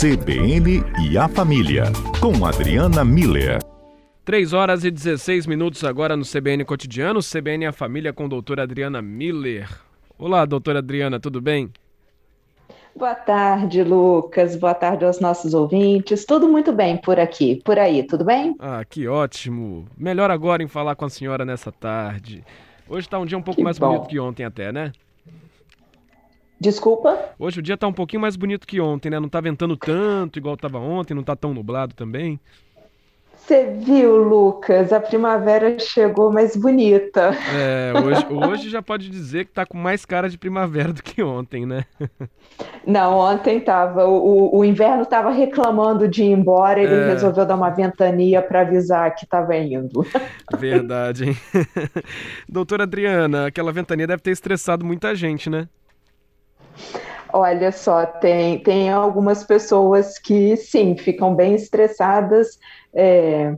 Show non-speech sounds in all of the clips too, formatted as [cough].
CBN e a Família, com Adriana Miller. 3 horas e 16 minutos agora no CBN Cotidiano, CBN e a Família com doutora Adriana Miller. Olá, doutora Adriana, tudo bem? Boa tarde, Lucas. Boa tarde aos nossos ouvintes. Tudo muito bem por aqui, por aí, tudo bem? Ah, que ótimo. Melhor agora em falar com a senhora nessa tarde. Hoje está um dia um pouco que mais bom. bonito que ontem até, né? Desculpa? Hoje o dia está um pouquinho mais bonito que ontem, né? Não está ventando tanto igual estava ontem, não está tão nublado também. Você viu, Lucas? A primavera chegou mais bonita. É, hoje, hoje já pode dizer que tá com mais cara de primavera do que ontem, né? Não, ontem tava. O, o inverno estava reclamando de ir embora, ele é... resolveu dar uma ventania para avisar que estava indo. Verdade, hein? [laughs] Doutora Adriana, aquela ventania deve ter estressado muita gente, né? Olha só, tem, tem algumas pessoas que sim, ficam bem estressadas, é,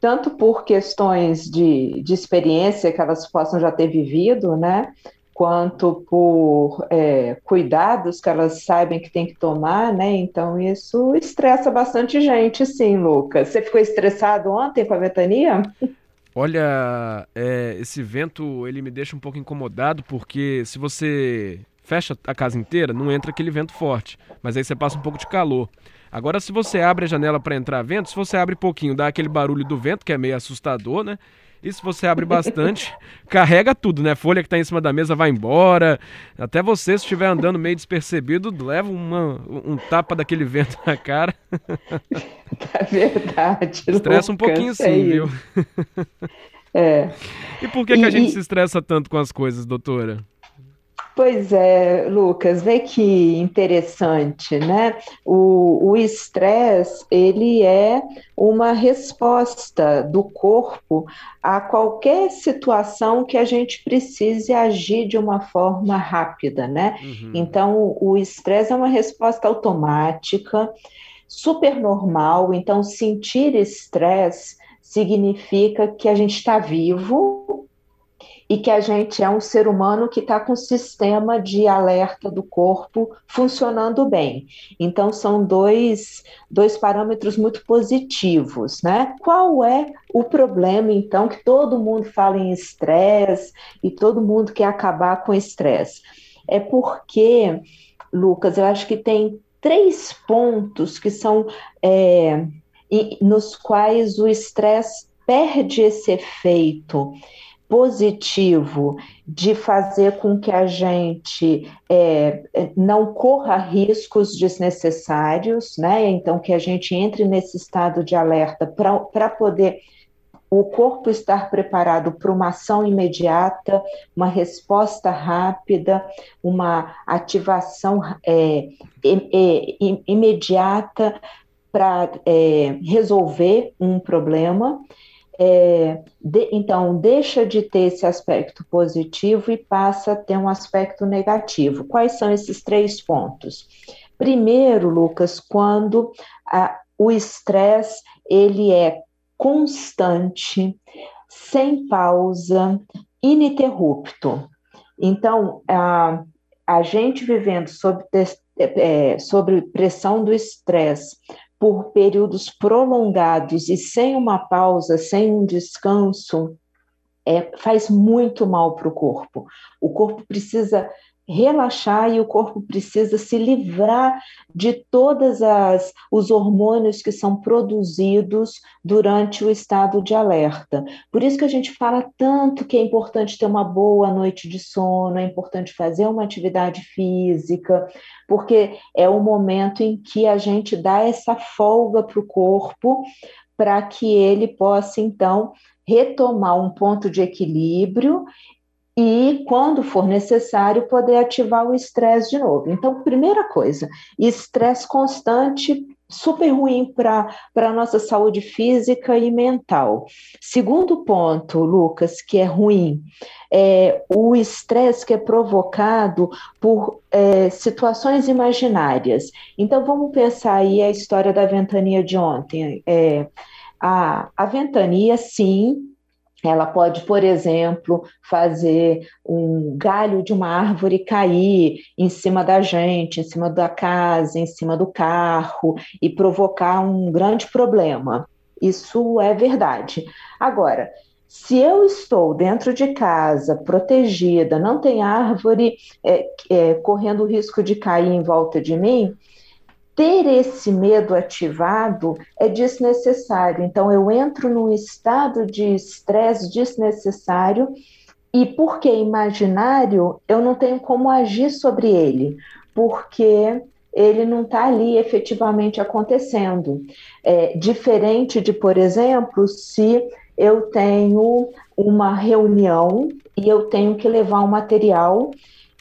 tanto por questões de, de experiência que elas possam já ter vivido, né? Quanto por é, cuidados que elas sabem que tem que tomar, né? Então isso estressa bastante gente, sim, Lucas. Você ficou estressado ontem com a ventania? Olha, é, esse vento ele me deixa um pouco incomodado porque se você fecha a casa inteira, não entra aquele vento forte, mas aí você passa um pouco de calor. Agora, se você abre a janela para entrar vento, se você abre pouquinho, dá aquele barulho do vento, que é meio assustador, né? E se você abre bastante, [laughs] carrega tudo, né? Folha que está em cima da mesa vai embora. Até você, se estiver andando meio despercebido, leva uma, um tapa daquele vento na cara. [laughs] É verdade. Estressa um pouquinho sim, viu? É. [laughs] E por que, que a gente se estressa tanto com as coisas, doutora? Pois é, Lucas, vê que interessante, né? O estresse, ele é uma resposta do corpo a qualquer situação que a gente precise agir de uma forma rápida, né? Uhum. Então, o estresse é uma resposta automática, super normal, então sentir estresse significa que a gente está vivo, e que a gente é um ser humano que está com o sistema de alerta do corpo funcionando bem. Então, são dois, dois parâmetros muito positivos, né? Qual é o problema, então, que todo mundo fala em estresse e todo mundo quer acabar com estresse? É porque, Lucas, eu acho que tem três pontos que são é, nos quais o estresse perde esse efeito positivo de fazer com que a gente é, não corra riscos desnecessários, né? Então, que a gente entre nesse estado de alerta para poder o corpo estar preparado para uma ação imediata, uma resposta rápida, uma ativação é, é, imediata para é, resolver um problema. É, de, então, deixa de ter esse aspecto positivo e passa a ter um aspecto negativo. Quais são esses três pontos? Primeiro, Lucas, quando a, o estresse ele é constante, sem pausa, ininterrupto. Então, a, a gente vivendo sob, é, sobre pressão do estresse por períodos prolongados e sem uma pausa, sem um descanso, é, faz muito mal para o corpo. O corpo precisa relaxar e o corpo precisa se livrar de todas as os hormônios que são produzidos durante o estado de alerta. Por isso que a gente fala tanto que é importante ter uma boa noite de sono, é importante fazer uma atividade física, porque é o momento em que a gente dá essa folga para o corpo para que ele possa então retomar um ponto de equilíbrio e, quando for necessário, poder ativar o estresse de novo. Então, primeira coisa, estresse constante, super ruim para a nossa saúde física e mental. Segundo ponto, Lucas, que é ruim, é o estresse que é provocado por é, situações imaginárias. Então, vamos pensar aí a história da ventania de ontem. É, a, a ventania, sim, ela pode, por exemplo, fazer um galho de uma árvore cair em cima da gente, em cima da casa, em cima do carro e provocar um grande problema. Isso é verdade. Agora, se eu estou dentro de casa, protegida, não tem árvore é, é, correndo risco de cair em volta de mim, ter esse medo ativado é desnecessário. Então, eu entro num estado de estresse desnecessário e, porque imaginário, eu não tenho como agir sobre ele, porque ele não está ali efetivamente acontecendo. É, diferente de, por exemplo, se eu tenho uma reunião e eu tenho que levar um material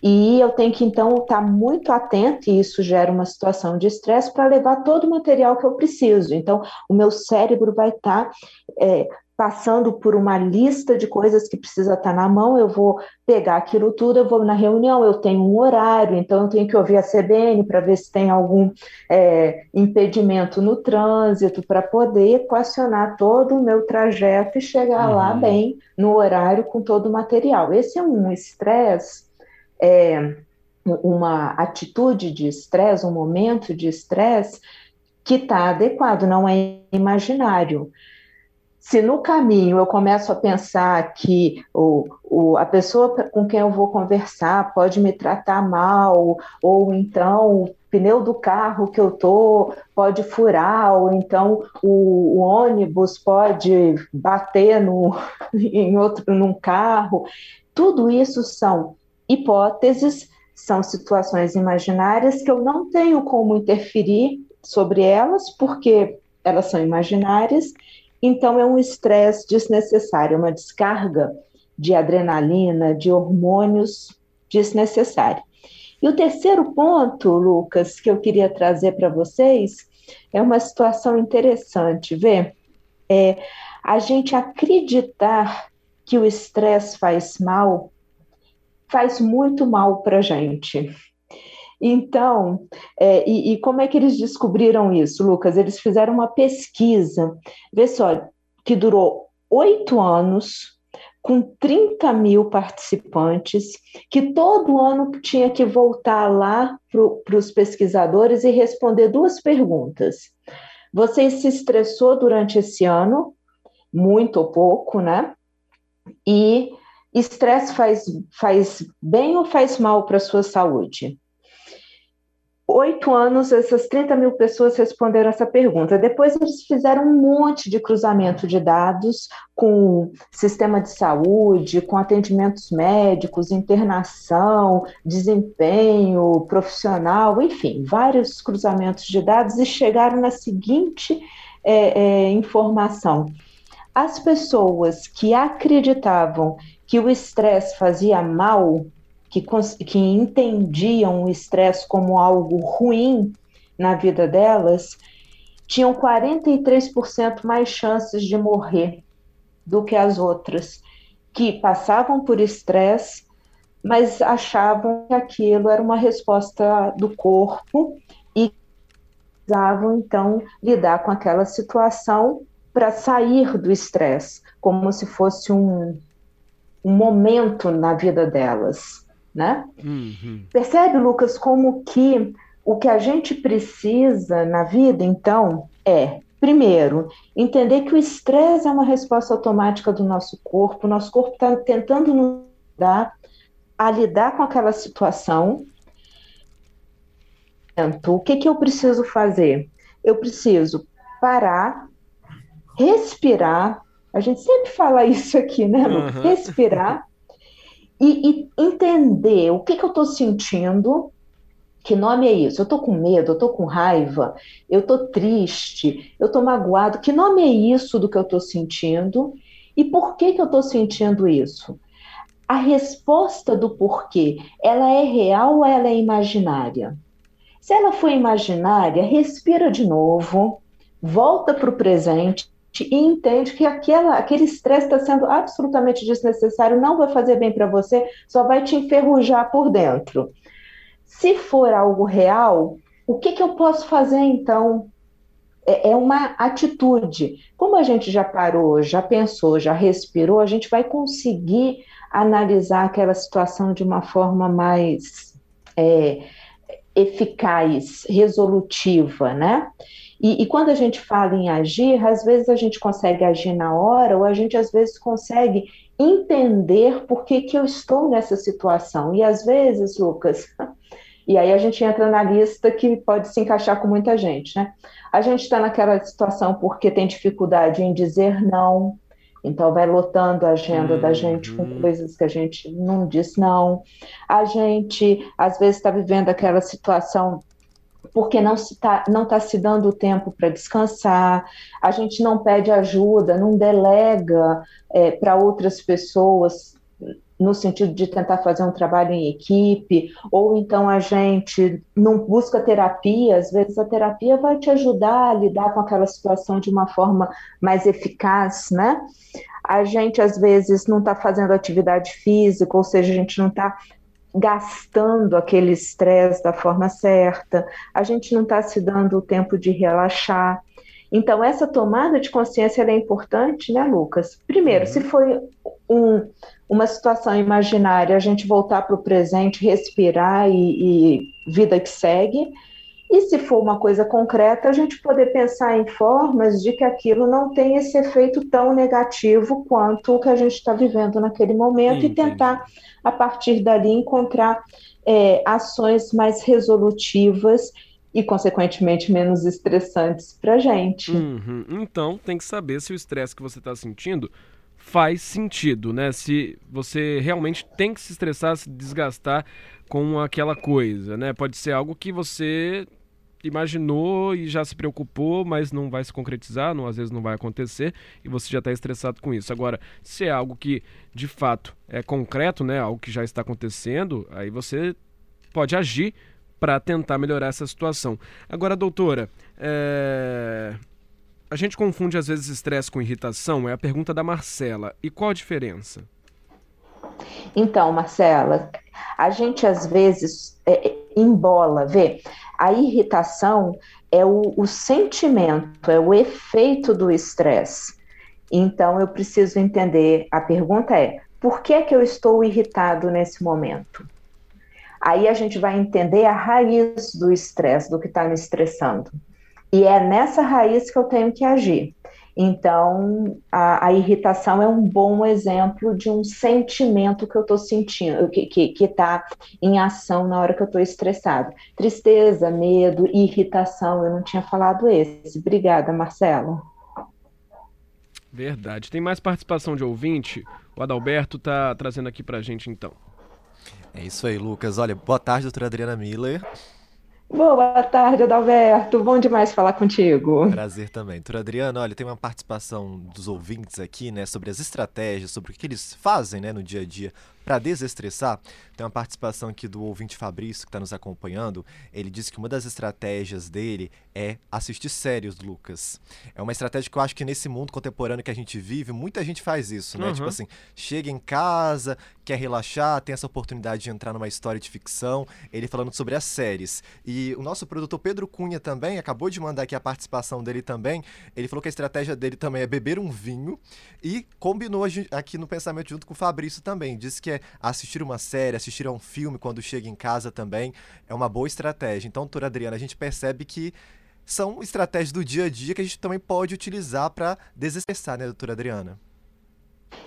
e eu tenho que, então, estar muito atento, e isso gera uma situação de estresse, para levar todo o material que eu preciso. Então, o meu cérebro vai estar é, passando por uma lista de coisas que precisa estar na mão, eu vou pegar aquilo tudo, eu vou na reunião, eu tenho um horário, então eu tenho que ouvir a CBN para ver se tem algum é, impedimento no trânsito, para poder equacionar todo o meu trajeto e chegar uhum. lá bem no horário com todo o material. Esse é um estresse é, uma atitude de estresse, um momento de estresse que está adequado, não é imaginário. Se no caminho eu começo a pensar que o, o, a pessoa com quem eu vou conversar pode me tratar mal, ou então o pneu do carro que eu tô pode furar, ou então o, o ônibus pode bater no, [laughs] em outro num carro, tudo isso são hipóteses são situações imaginárias que eu não tenho como interferir sobre elas, porque elas são imaginárias, então é um estresse desnecessário, uma descarga de adrenalina, de hormônios desnecessária. E o terceiro ponto, Lucas, que eu queria trazer para vocês é uma situação interessante, vê? É a gente acreditar que o estresse faz mal faz muito mal para a gente. Então, é, e, e, como é que eles descobriram isso, Lucas? Eles fizeram uma pesquisa, vê só, que durou oito anos, com 30 mil participantes, que todo ano tinha que voltar lá para os pesquisadores e responder duas perguntas. Você se estressou durante esse ano? Muito ou pouco, né? E Estresse faz, faz bem ou faz mal para a sua saúde? Oito anos, essas 30 mil pessoas responderam essa pergunta. Depois, eles fizeram um monte de cruzamento de dados com sistema de saúde, com atendimentos médicos, internação, desempenho profissional, enfim, vários cruzamentos de dados e chegaram na seguinte é, é, informação: as pessoas que acreditavam que o estresse fazia mal, que, que entendiam o estresse como algo ruim na vida delas, tinham 43% mais chances de morrer do que as outras, que passavam por estresse, mas achavam que aquilo era uma resposta do corpo e precisavam então lidar com aquela situação para sair do estresse, como se fosse um, um momento na vida delas, né? Uhum. Percebe, Lucas, como que o que a gente precisa na vida, então, é Primeiro, entender que o estresse é uma resposta automática do nosso corpo, o nosso corpo está tentando nos dar a lidar com aquela situação. O que, que eu preciso fazer? Eu preciso parar, respirar, a gente sempre fala [laughs] isso aqui, né, Lu? Uhum. Respirar e, e, entender o que, que eu estou sentindo, que nome é isso? Eu estou com medo, eu estou com raiva, eu estou triste, eu estou magoado. Que nome é isso do que eu estou sentindo? E por que, que eu estou sentindo isso? A resposta do porquê, ela é real ou ela é imaginária? Se ela for imaginária, respira de novo, volta para o presente e entende que aquela, aquele estresse está sendo absolutamente desnecessário, não vai fazer bem para você, só vai te enferrujar por dentro. Se for algo real, o que, que eu posso fazer então é, é uma atitude. Como a gente já parou, já pensou, já respirou, a gente vai conseguir analisar aquela situação de uma forma mais é, eficaz, resolutiva, né? E, e, quando a gente fala em agir, às vezes a gente consegue agir na hora, ou a gente às vezes consegue entender por que, que eu estou nessa situação. E às vezes, Lucas, [laughs] e aí a gente entra na lista que pode se encaixar com muita gente, né? A gente está naquela situação porque tem dificuldade em dizer não, então vai lotando a agenda uhum. da gente com coisas que a gente não diz não. A gente às vezes está vivendo aquela situação porque não está não tá se dando tempo para descansar, a gente não pede ajuda, não delega é, para outras pessoas no sentido de tentar fazer um trabalho em equipe, ou então a gente não busca terapia, às vezes a terapia vai te ajudar a lidar com aquela situação de uma forma mais eficaz, né? A gente às vezes não está fazendo atividade física, ou seja, a gente não está gastando aquele estresse da forma certa, a gente não está se dando o tempo de relaxar. Então, essa tomada de consciência é importante, né, Lucas? Primeiro, uhum. se foi um, uma situação imaginária, a gente voltar para o presente, respirar e, e vida que segue. E se for uma coisa concreta, a gente poder pensar em formas de que aquilo não tenha esse efeito tão negativo quanto o que a gente está vivendo naquele momento Entendi. e tentar, a partir dali, encontrar é, ações mais resolutivas e, consequentemente, menos estressantes para a gente. Uhum. Então, tem que saber se o estresse que você está sentindo faz sentido, né? Se você realmente tem que se estressar, se desgastar com aquela coisa, né? Pode ser algo que você imaginou e já se preocupou, mas não vai se concretizar, não, às vezes não vai acontecer e você já está estressado com isso. Agora, se é algo que de fato é concreto, né, algo que já está acontecendo, aí você pode agir para tentar melhorar essa situação. Agora, doutora, é... A gente confunde às vezes estresse com irritação, é a pergunta da Marcela. E qual a diferença? Então, Marcela, a gente às vezes é, embola, vê? A irritação é o, o sentimento, é o efeito do estresse. Então, eu preciso entender. A pergunta é: por que, que eu estou irritado nesse momento? Aí a gente vai entender a raiz do estresse, do que está me estressando. E é nessa raiz que eu tenho que agir. Então, a, a irritação é um bom exemplo de um sentimento que eu estou sentindo, que está em ação na hora que eu estou estressado. Tristeza, medo, irritação, eu não tinha falado esse. Obrigada, Marcelo. Verdade. Tem mais participação de ouvinte? O Adalberto está trazendo aqui para a gente, então. É isso aí, Lucas. Olha, boa tarde, doutora Adriana Miller. Boa tarde, Adalberto. Bom demais falar contigo. Prazer também. Doutora Adriana, olha, tem uma participação dos ouvintes aqui, né, sobre as estratégias, sobre o que eles fazem, né, no dia a dia para desestressar, tem uma participação aqui do ouvinte Fabrício, que está nos acompanhando. Ele disse que uma das estratégias dele é assistir séries, Lucas. É uma estratégia que eu acho que nesse mundo contemporâneo que a gente vive, muita gente faz isso, né? Uhum. Tipo assim, chega em casa, quer relaxar, tem essa oportunidade de entrar numa história de ficção. Ele falando sobre as séries. E o nosso produtor Pedro Cunha também acabou de mandar aqui a participação dele também. Ele falou que a estratégia dele também é beber um vinho e combinou aqui no pensamento junto com o Fabrício também. Disse que é assistir uma série, assistir a um filme quando chega em casa também é uma boa estratégia. Então, doutora Adriana, a gente percebe que são estratégias do dia a dia que a gente também pode utilizar para desestressar, né, doutora Adriana?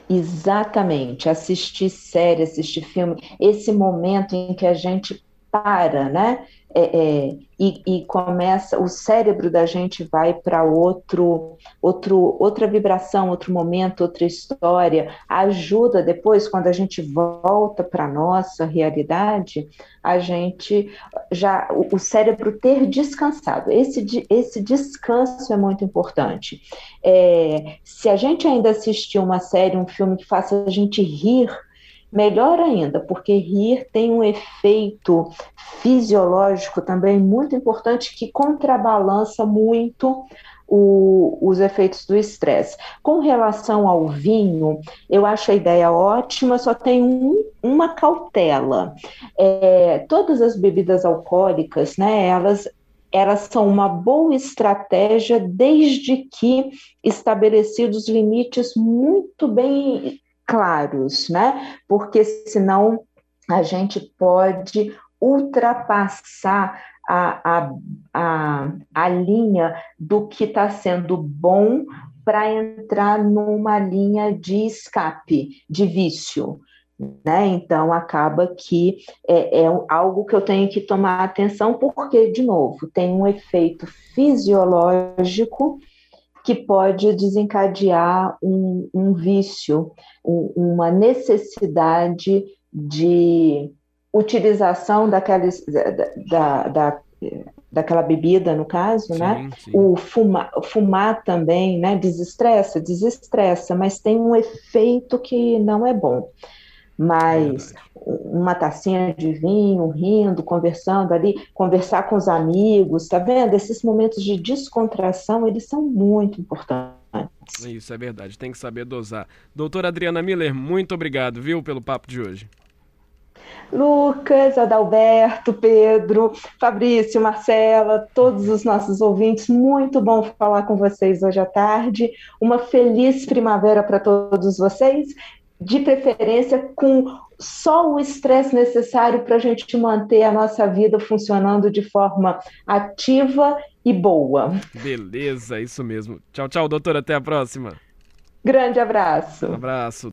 Exatamente, assistir série, assistir filme, esse momento em que a gente para, né? É, é, e, e, começa, o cérebro da gente vai para outro, outro, outra vibração, outro momento, outra história. Ajuda depois, quando a gente volta para nossa realidade, a gente já, o, o cérebro ter descansado. Esse, esse descanso é muito importante. É, se a gente ainda assistir uma série, um filme que faça a gente rir, Melhor ainda, porque rir tem um efeito fisiológico também muito importante que contrabalança muito o, os efeitos do estresse. Com relação ao vinho, eu acho a ideia ótima, só tem um, uma cautela. É, todas as bebidas alcoólicas, né, elas elas são uma boa estratégia desde que estabelecidos limites muito bem claros, né? Porque senão a gente pode ultrapassar a, a, a, a linha do que está sendo bom para entrar numa linha de escape, de vício. Né? Então, acaba que é, é, algo que eu tenho que tomar atenção, porque, de novo, tem um efeito fisiológico que pode desencadear um, um vício, um, uma necessidade de utilização daquela, da, da, daquela bebida, no caso, né? sim, né? Sim. O fumar, fumar também, né? Desestressa, desestressa, mas tem um efeito que não é bom. Mas uma tacinha de vinho, rindo, conversando ali, conversar com os amigos, tá vendo? Esses momentos de descontração, eles são muito importantes. Isso é verdade, tem que saber dosar. Doutora Adriana Miller, muito obrigado, viu, pelo papo de hoje. Lucas, Adalberto, Pedro, Fabrício, Marcela, todos os nossos ouvintes, muito bom falar com vocês hoje à tarde. Uma feliz primavera para todos vocês, de preferência com só o estresse necessário para a gente manter a nossa vida funcionando de forma ativa e boa. Beleza, isso mesmo. Tchau, tchau, doutora. Até a próxima. Grande abraço. Um abraço.